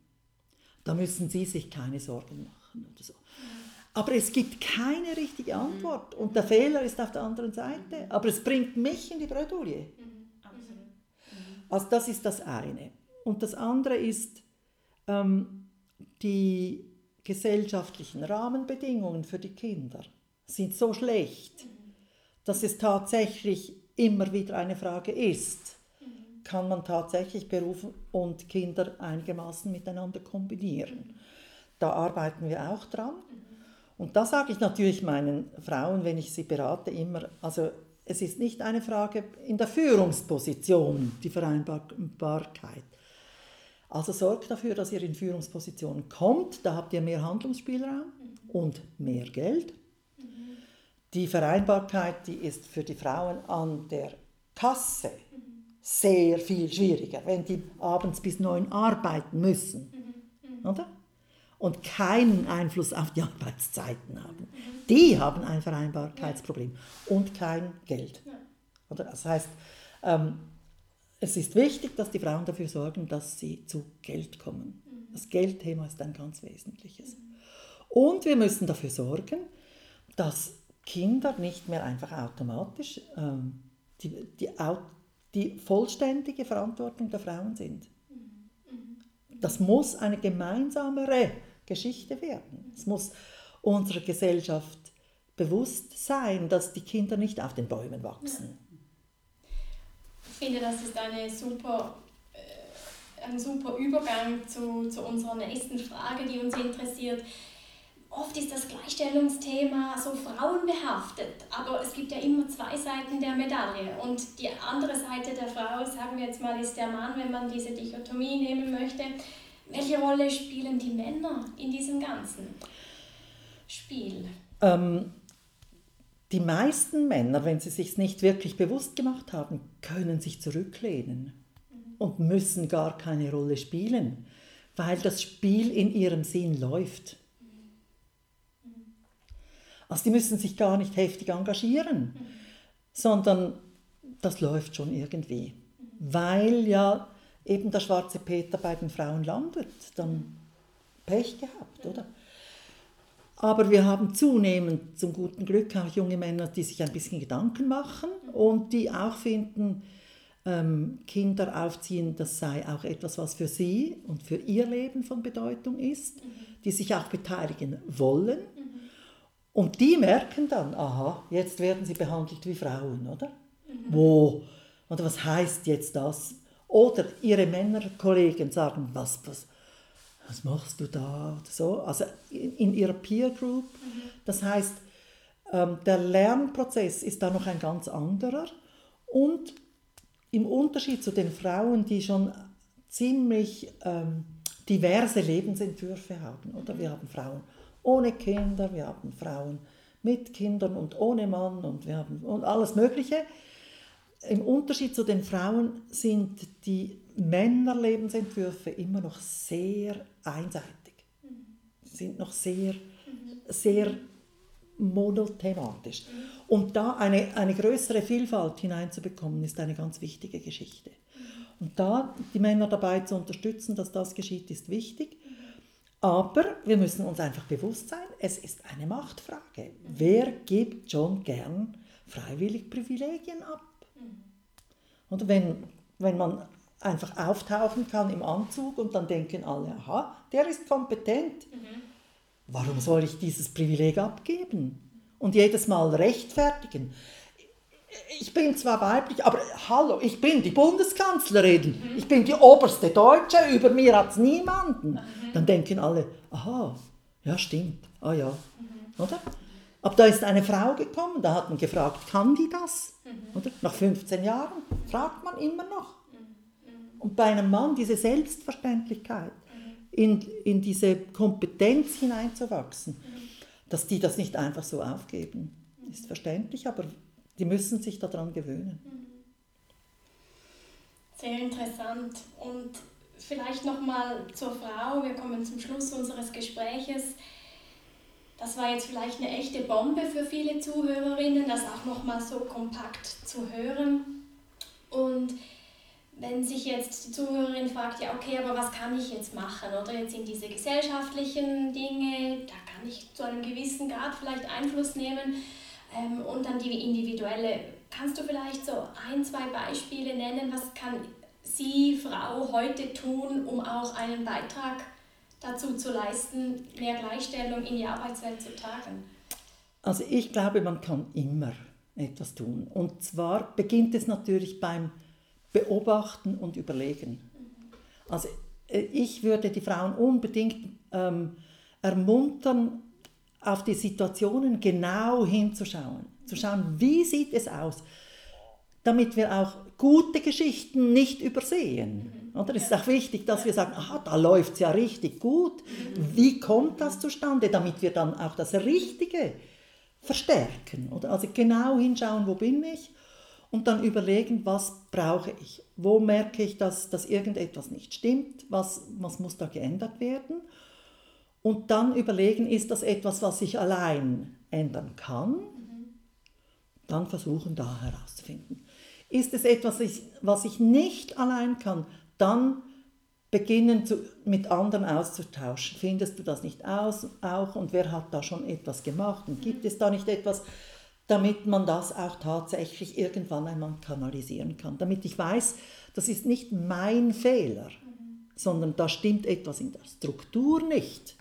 Da müssen Sie sich keine Sorgen machen oder so. Aber es gibt keine richtige Antwort und der Fehler ist auf der anderen Seite. Aber es bringt mich in die Bredouille. Also das ist das eine. Und das andere ist ähm, die gesellschaftlichen Rahmenbedingungen für die Kinder sind so schlecht, dass es tatsächlich immer wieder eine Frage ist kann man tatsächlich Beruf und Kinder einigermaßen miteinander kombinieren. Da arbeiten wir auch dran. Und da sage ich natürlich meinen Frauen, wenn ich sie berate, immer, also es ist nicht eine Frage in der Führungsposition, die Vereinbarkeit. Also sorgt dafür, dass ihr in Führungspositionen kommt, da habt ihr mehr Handlungsspielraum und mehr Geld. Die Vereinbarkeit, die ist für die Frauen an der Kasse sehr viel schwieriger, wenn die abends bis neun arbeiten müssen. Mhm. Oder? Und keinen Einfluss auf die Arbeitszeiten haben. Mhm. Die haben ein Vereinbarkeitsproblem und kein Geld. Oder? Das heißt, ähm, es ist wichtig, dass die Frauen dafür sorgen, dass sie zu Geld kommen. Mhm. Das Geldthema ist ein ganz wesentliches. Und wir müssen dafür sorgen, dass Kinder nicht mehr einfach automatisch ähm, die, die, die vollständige Verantwortung der Frauen sind. Das muss eine gemeinsamere Geschichte werden. Es muss unserer Gesellschaft bewusst sein, dass die Kinder nicht auf den Bäumen wachsen. Ich finde, das ist eine super, äh, ein super Übergang zu, zu unserer nächsten Frage, die uns interessiert oft ist das Gleichstellungsthema so frauenbehaftet, aber es gibt ja immer zwei Seiten der Medaille. Und die andere Seite der Frau, sagen wir jetzt mal, ist der Mann, wenn man diese Dichotomie nehmen möchte. Welche Rolle spielen die Männer in diesem ganzen Spiel? Ähm, die meisten Männer, wenn sie sich nicht wirklich bewusst gemacht haben, können sich zurücklehnen mhm. und müssen gar keine Rolle spielen, weil das Spiel in ihrem Sinn läuft. Also die müssen sich gar nicht heftig engagieren, mhm. sondern das läuft schon irgendwie. Mhm. Weil ja eben der schwarze Peter bei den Frauen landet, dann Pech gehabt, oder? Aber wir haben zunehmend zum guten Glück auch junge Männer, die sich ein bisschen Gedanken machen und die auch finden, ähm, Kinder aufziehen, das sei auch etwas, was für sie und für ihr Leben von Bedeutung ist, die sich auch beteiligen wollen und die merken dann, aha, jetzt werden sie behandelt wie Frauen, oder? Mhm. Wo? Oder was heißt jetzt das? Oder ihre Männerkollegen sagen, was, was, was machst du da? Oder so. Also in, ihrer Peer Group. Mhm. Das heißt, ähm, der Lernprozess ist da noch ein ganz anderer. Und im Unterschied zu den Frauen, die schon ziemlich ähm, diverse Lebensentwürfe haben, oder? Wir haben Frauen ohne Kinder, wir haben Frauen mit Kindern und ohne Mann und wir haben und alles Mögliche. Im Unterschied zu den Frauen sind die Männerlebensentwürfe immer noch sehr einseitig, sind noch sehr, sehr monothematisch. Und da eine, eine größere Vielfalt hineinzubekommen, ist eine ganz wichtige Geschichte. Und da die Männer dabei zu unterstützen, dass das geschieht, ist wichtig. Aber wir müssen uns einfach bewusst sein, es ist eine Machtfrage. Wer gibt schon gern freiwillig Privilegien ab? Und wenn, wenn man einfach auftauchen kann im Anzug und dann denken alle, aha, der ist kompetent. Warum soll ich dieses Privileg abgeben? Und jedes Mal rechtfertigen ich bin zwar weiblich, aber hallo, ich bin die Bundeskanzlerin, mhm. ich bin die oberste Deutsche, über mir hat es niemanden. Mhm. Dann denken alle, aha, ja stimmt, ah ja, mhm. oder? Aber da ist eine Frau gekommen, da hat man gefragt, kann die das? Oder? Nach 15 Jahren fragt man immer noch. Und bei einem Mann diese Selbstverständlichkeit, in, in diese Kompetenz hineinzuwachsen, dass die das nicht einfach so aufgeben, ist verständlich, aber die müssen sich daran gewöhnen. Sehr interessant. Und vielleicht nochmal zur Frau. Wir kommen zum Schluss unseres Gespräches. Das war jetzt vielleicht eine echte Bombe für viele Zuhörerinnen, das auch nochmal so kompakt zu hören. Und wenn sich jetzt die Zuhörerin fragt, ja okay, aber was kann ich jetzt machen? Oder jetzt sind diese gesellschaftlichen Dinge, da kann ich zu einem gewissen Grad vielleicht Einfluss nehmen. Ähm, und dann die individuelle. Kannst du vielleicht so ein, zwei Beispiele nennen? Was kann sie, Frau, heute tun, um auch einen Beitrag dazu zu leisten, mehr Gleichstellung in die Arbeitswelt zu tragen? Also ich glaube, man kann immer etwas tun. Und zwar beginnt es natürlich beim Beobachten und Überlegen. Also äh, ich würde die Frauen unbedingt ähm, ermuntern, auf die Situationen genau hinzuschauen. Zu schauen, wie sieht es aus, damit wir auch gute Geschichten nicht übersehen. Oder? Es ist auch wichtig, dass wir sagen, aha, da läuft es ja richtig gut. Wie kommt das zustande, damit wir dann auch das Richtige verstärken. Oder? Also genau hinschauen, wo bin ich und dann überlegen, was brauche ich. Wo merke ich, dass, dass irgendetwas nicht stimmt, was, was muss da geändert werden und dann überlegen, ist das etwas, was ich allein ändern kann? Dann versuchen da herauszufinden. Ist es etwas, was ich nicht allein kann? Dann beginnen zu, mit anderen auszutauschen. Findest du das nicht aus, auch und wer hat da schon etwas gemacht? Und gibt es da nicht etwas, damit man das auch tatsächlich irgendwann einmal kanalisieren kann? Damit ich weiß, das ist nicht mein Fehler, sondern da stimmt etwas in der Struktur nicht.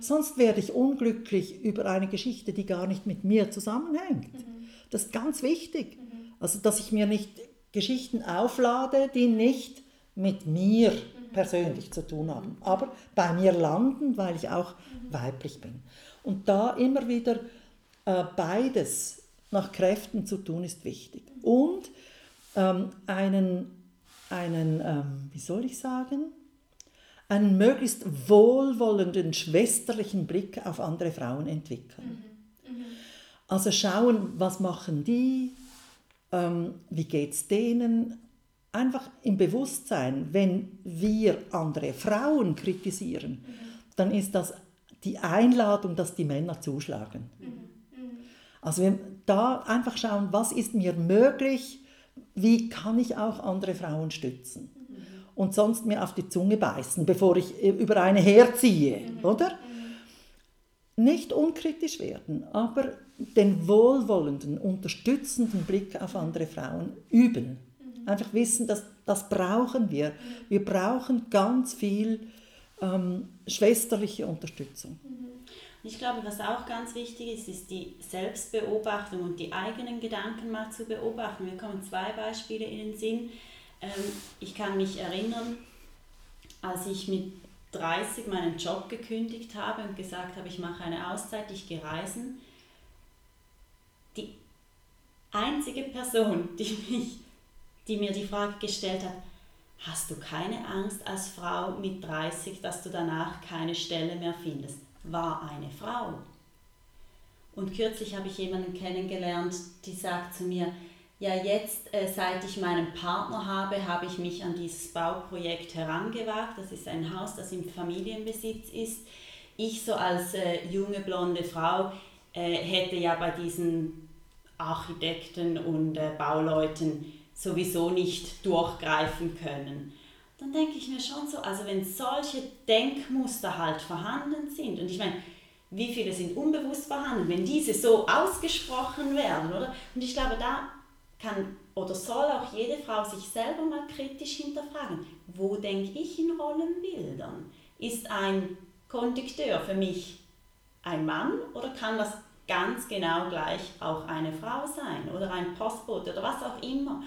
Sonst werde ich unglücklich über eine Geschichte, die gar nicht mit mir zusammenhängt. Mhm. Das ist ganz wichtig. Mhm. Also, dass ich mir nicht Geschichten auflade, die nicht mit mir mhm. persönlich zu tun haben, aber bei mir landen, weil ich auch mhm. weiblich bin. Und da immer wieder äh, beides nach Kräften zu tun, ist wichtig. Und ähm, einen, einen ähm, wie soll ich sagen, einen möglichst wohlwollenden, schwesterlichen Blick auf andere Frauen entwickeln. Mhm. Mhm. Also schauen, was machen die, ähm, wie geht es denen. Einfach im Bewusstsein, wenn wir andere Frauen kritisieren, mhm. dann ist das die Einladung, dass die Männer zuschlagen. Mhm. Mhm. Also wir da einfach schauen, was ist mir möglich, wie kann ich auch andere Frauen stützen und sonst mir auf die Zunge beißen, bevor ich äh, über eine herziehe, mhm. oder? Nicht unkritisch werden, aber den wohlwollenden, unterstützenden Blick auf andere Frauen üben. Mhm. Einfach wissen, dass das brauchen wir. Wir brauchen ganz viel ähm, schwesterliche Unterstützung. Mhm. Ich glaube, was auch ganz wichtig ist, ist die Selbstbeobachtung und die eigenen Gedanken mal zu beobachten. Mir kommen zwei Beispiele in den Sinn. Ähm, ich kann mich erinnern, als ich mit 30 meinen Job gekündigt habe und gesagt habe, ich mache eine Auszeit, ich gehe reisen. Die einzige Person, die, mich, die mir die Frage gestellt hat, hast du keine Angst als Frau mit 30, dass du danach keine Stelle mehr findest, war eine Frau. Und kürzlich habe ich jemanden kennengelernt, die sagt zu mir, ja jetzt, äh, seit ich meinen Partner habe, habe ich mich an dieses Bauprojekt herangewagt. Das ist ein Haus, das im Familienbesitz ist. Ich so als äh, junge blonde Frau äh, hätte ja bei diesen Architekten und äh, Bauleuten sowieso nicht durchgreifen können. Dann denke ich mir schon so, also wenn solche Denkmuster halt vorhanden sind, und ich meine, wie viele sind unbewusst vorhanden, wenn diese so ausgesprochen werden, oder? Und ich glaube, da kann oder soll auch jede Frau sich selber mal kritisch hinterfragen, wo denke ich in Rollenbildern? Ist ein Kondukteur für mich ein Mann oder kann das ganz genau gleich auch eine Frau sein oder ein Postbote oder was auch immer?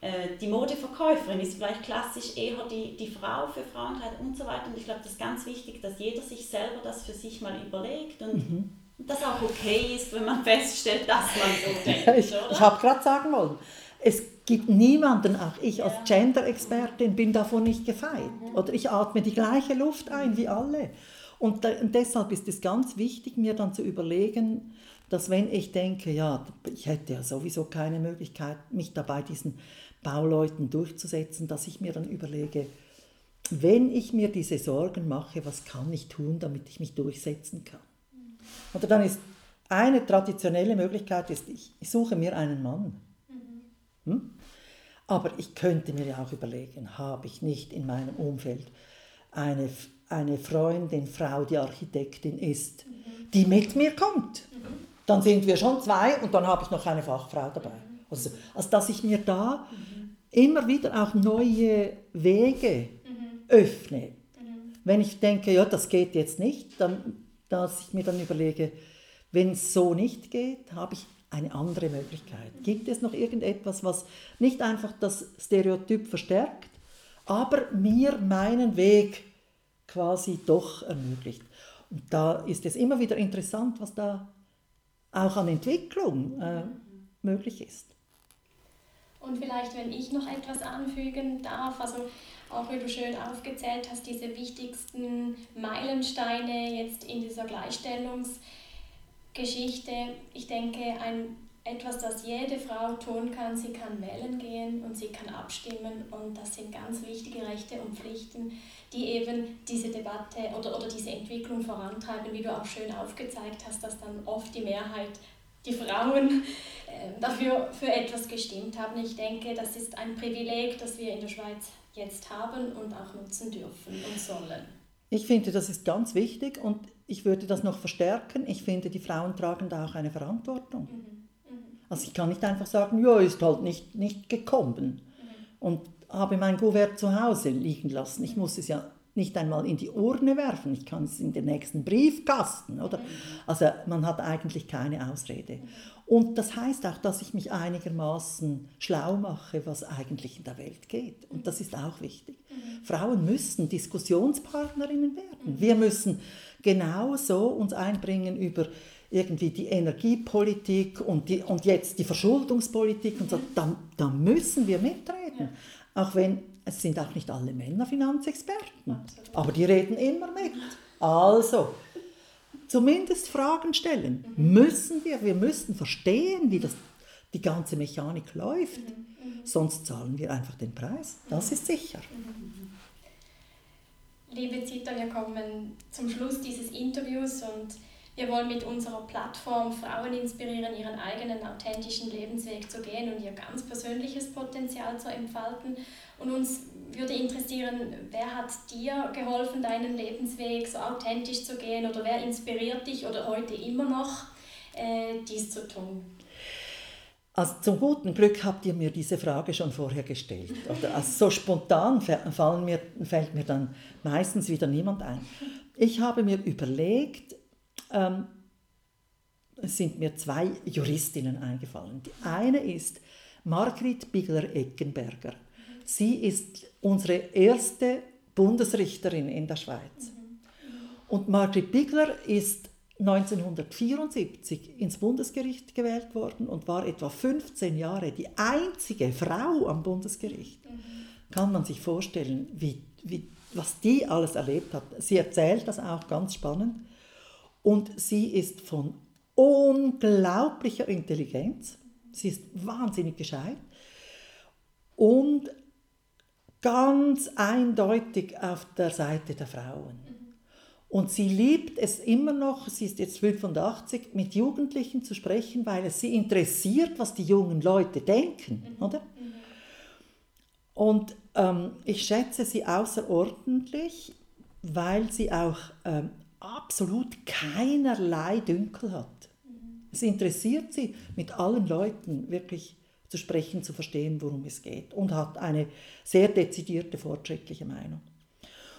Äh, die Modeverkäuferin ist vielleicht klassisch eher die, die Frau für Frauenkleider und so weiter. Und ich glaube, das ist ganz wichtig, dass jeder sich selber das für sich mal überlegt und mhm. Das auch okay ist, wenn man feststellt, dass man so denkt. ich ich habe gerade sagen wollen, es gibt niemanden, auch ich als Gender-Expertin bin davon nicht gefeit. Mhm. Oder ich atme die gleiche Luft ein wie alle. Und, da, und deshalb ist es ganz wichtig, mir dann zu überlegen, dass wenn ich denke, ja, ich hätte ja sowieso keine Möglichkeit, mich dabei diesen Bauleuten durchzusetzen, dass ich mir dann überlege, wenn ich mir diese Sorgen mache, was kann ich tun, damit ich mich durchsetzen kann? Oder dann ist eine traditionelle Möglichkeit, ist, ich, suche mir einen Mann. Hm? Aber ich könnte mir ja auch überlegen, habe ich nicht in meinem Umfeld eine, eine Freundin, Frau, die Architektin ist, die mit mir kommt? Dann sind wir schon zwei und dann habe ich noch eine Fachfrau dabei. Also, also dass ich mir da immer wieder auch neue Wege mhm. öffne. Mhm. Wenn ich denke, ja, das geht jetzt nicht, dann, dass ich mir dann überlege, wenn es so nicht geht, habe ich eine andere Möglichkeit. Gibt es noch irgendetwas, was nicht einfach das Stereotyp verstärkt, aber mir meinen Weg quasi doch ermöglicht? Und da ist es immer wieder interessant, was da auch an Entwicklung äh, möglich ist. Und vielleicht, wenn ich noch etwas anfügen darf, also auch wie du schön aufgezählt hast, diese wichtigsten Meilensteine jetzt in dieser Gleichstellungsgeschichte. Ich denke, ein, etwas, das jede Frau tun kann, sie kann wählen gehen und sie kann abstimmen und das sind ganz wichtige Rechte und Pflichten, die eben diese Debatte oder, oder diese Entwicklung vorantreiben, wie du auch schön aufgezeigt hast, dass dann oft die Mehrheit die Frauen äh, dafür für etwas gestimmt haben. Ich denke, das ist ein Privileg, das wir in der Schweiz jetzt haben und auch nutzen dürfen und sollen. Ich finde, das ist ganz wichtig und ich würde das noch verstärken. Ich finde, die Frauen tragen da auch eine Verantwortung. Mhm. Mhm. Also ich kann nicht einfach sagen, ja, ist halt nicht, nicht gekommen mhm. und habe mein Gouvert zu Hause liegen lassen. Ich muss es ja nicht einmal in die Urne werfen, ich kann es in den nächsten Briefkasten, oder? Also man hat eigentlich keine Ausrede. Und das heißt auch, dass ich mich einigermaßen schlau mache, was eigentlich in der Welt geht. Und das ist auch wichtig. Frauen müssen Diskussionspartnerinnen werden. Wir müssen genauso uns einbringen über irgendwie die Energiepolitik und, die, und jetzt die Verschuldungspolitik und so. Da, da müssen wir mitreden. Auch wenn es sind auch nicht alle Männer Finanzexperten, Absolut. aber die reden immer mit. Also, zumindest Fragen stellen mhm. müssen wir. Wir müssen verstehen, wie das, die ganze Mechanik läuft. Mhm. Mhm. Sonst zahlen wir einfach den Preis. Das ist sicher. Liebe Zita, wir kommen zum Schluss dieses Interviews und wir wollen mit unserer Plattform Frauen inspirieren, ihren eigenen authentischen Lebensweg zu gehen und ihr ganz persönliches Potenzial zu entfalten. Und uns würde interessieren, wer hat dir geholfen, deinen Lebensweg so authentisch zu gehen oder wer inspiriert dich oder heute immer noch, äh, dies zu tun? Also zum guten Glück habt ihr mir diese Frage schon vorher gestellt. Oder also so spontan fallen mir, fällt mir dann meistens wieder niemand ein. Ich habe mir überlegt, ähm, sind mir zwei Juristinnen eingefallen. Die eine ist Margrit Bigler-Eckenberger. Sie ist unsere erste Bundesrichterin in der Schweiz. Und Margrit Bigler ist 1974 ins Bundesgericht gewählt worden und war etwa 15 Jahre die einzige Frau am Bundesgericht. Kann man sich vorstellen, wie, wie, was die alles erlebt hat. Sie erzählt das auch ganz spannend. Und sie ist von unglaublicher Intelligenz. Sie ist wahnsinnig gescheit und ganz eindeutig auf der Seite der Frauen. Und sie liebt es immer noch, sie ist jetzt 85, mit Jugendlichen zu sprechen, weil es sie interessiert, was die jungen Leute denken, mhm. oder? Und ähm, ich schätze sie außerordentlich, weil sie auch ähm, absolut keinerlei Dünkel hat. Es interessiert sie, mit allen Leuten wirklich zu sprechen, zu verstehen, worum es geht und hat eine sehr dezidierte, fortschrittliche Meinung.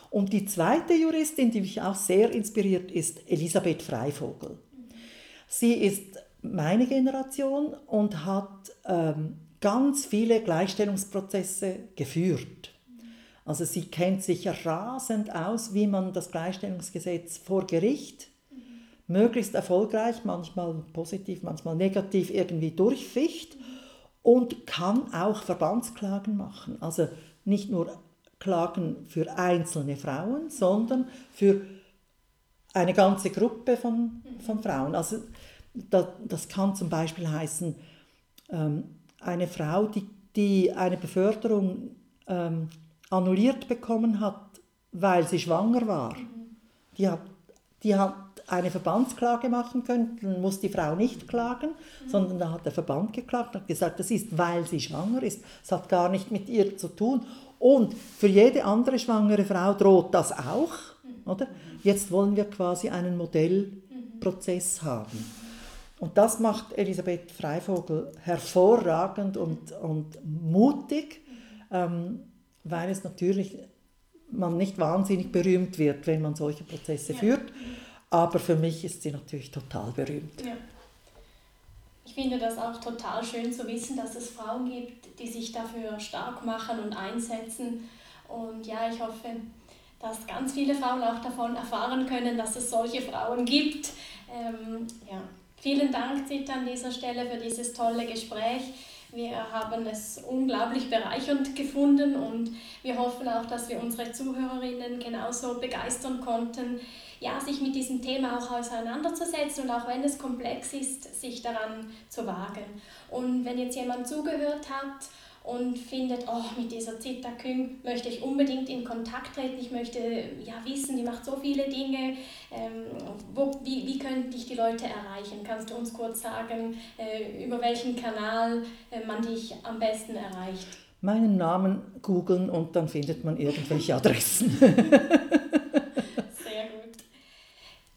Und die zweite Juristin, die mich auch sehr inspiriert, ist Elisabeth Freivogel. Sie ist meine Generation und hat ähm, ganz viele Gleichstellungsprozesse geführt. Also sie kennt sich rasend aus, wie man das Gleichstellungsgesetz vor Gericht möglichst erfolgreich, manchmal positiv, manchmal negativ irgendwie durchficht und kann auch Verbandsklagen machen. Also nicht nur Klagen für einzelne Frauen, sondern für eine ganze Gruppe von, von Frauen. Also das, das kann zum Beispiel heißen, ähm, eine Frau, die, die eine Beförderung ähm, annulliert bekommen hat, weil sie schwanger war, die hat, die hat eine Verbandsklage machen können, dann muss die Frau nicht klagen, mhm. sondern da hat der Verband geklagt und hat gesagt, das ist, weil sie schwanger ist. Es hat gar nicht mit ihr zu tun. Und für jede andere schwangere Frau droht das auch. Mhm. Oder? Jetzt wollen wir quasi einen Modellprozess haben. Und das macht Elisabeth Freivogel hervorragend und, und mutig, ähm, weil es natürlich man nicht wahnsinnig berühmt wird, wenn man solche Prozesse ja. führt. Aber für mich ist sie natürlich total berühmt. Ja. Ich finde das auch total schön zu wissen, dass es Frauen gibt, die sich dafür stark machen und einsetzen. Und ja, ich hoffe, dass ganz viele Frauen auch davon erfahren können, dass es solche Frauen gibt. Ähm, ja. Vielen Dank, Zita, an dieser Stelle für dieses tolle Gespräch. Wir haben es unglaublich bereichernd gefunden und wir hoffen auch, dass wir unsere Zuhörerinnen genauso begeistern konnten, ja, sich mit diesem Thema auch auseinanderzusetzen und auch wenn es komplex ist, sich daran zu wagen. Und wenn jetzt jemand zugehört hat und findet, oh, mit dieser Zita Küng möchte ich unbedingt in Kontakt treten, ich möchte ja wissen, die macht so viele Dinge, ähm, wo, wie, wie könnte ich die Leute erreichen? Kannst du uns kurz sagen, äh, über welchen Kanal äh, man dich am besten erreicht? Meinen Namen googeln und dann findet man irgendwelche Adressen.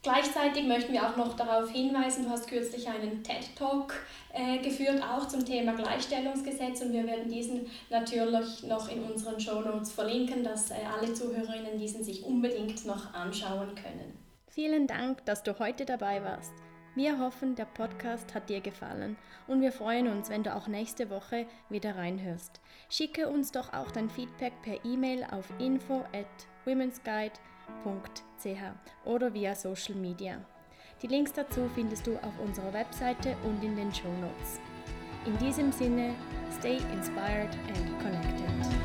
Gleichzeitig möchten wir auch noch darauf hinweisen, du hast kürzlich einen TED-Talk äh, geführt, auch zum Thema Gleichstellungsgesetz und wir werden diesen natürlich noch in unseren Show Notes verlinken, dass äh, alle Zuhörerinnen diesen sich unbedingt noch anschauen können. Vielen Dank, dass du heute dabei warst. Wir hoffen, der Podcast hat dir gefallen und wir freuen uns, wenn du auch nächste Woche wieder reinhörst. Schicke uns doch auch dein Feedback per E-Mail auf info at womensguide.com oder via Social Media. Die Links dazu findest du auf unserer Webseite und in den Show Notes. In diesem Sinne, stay inspired and connected.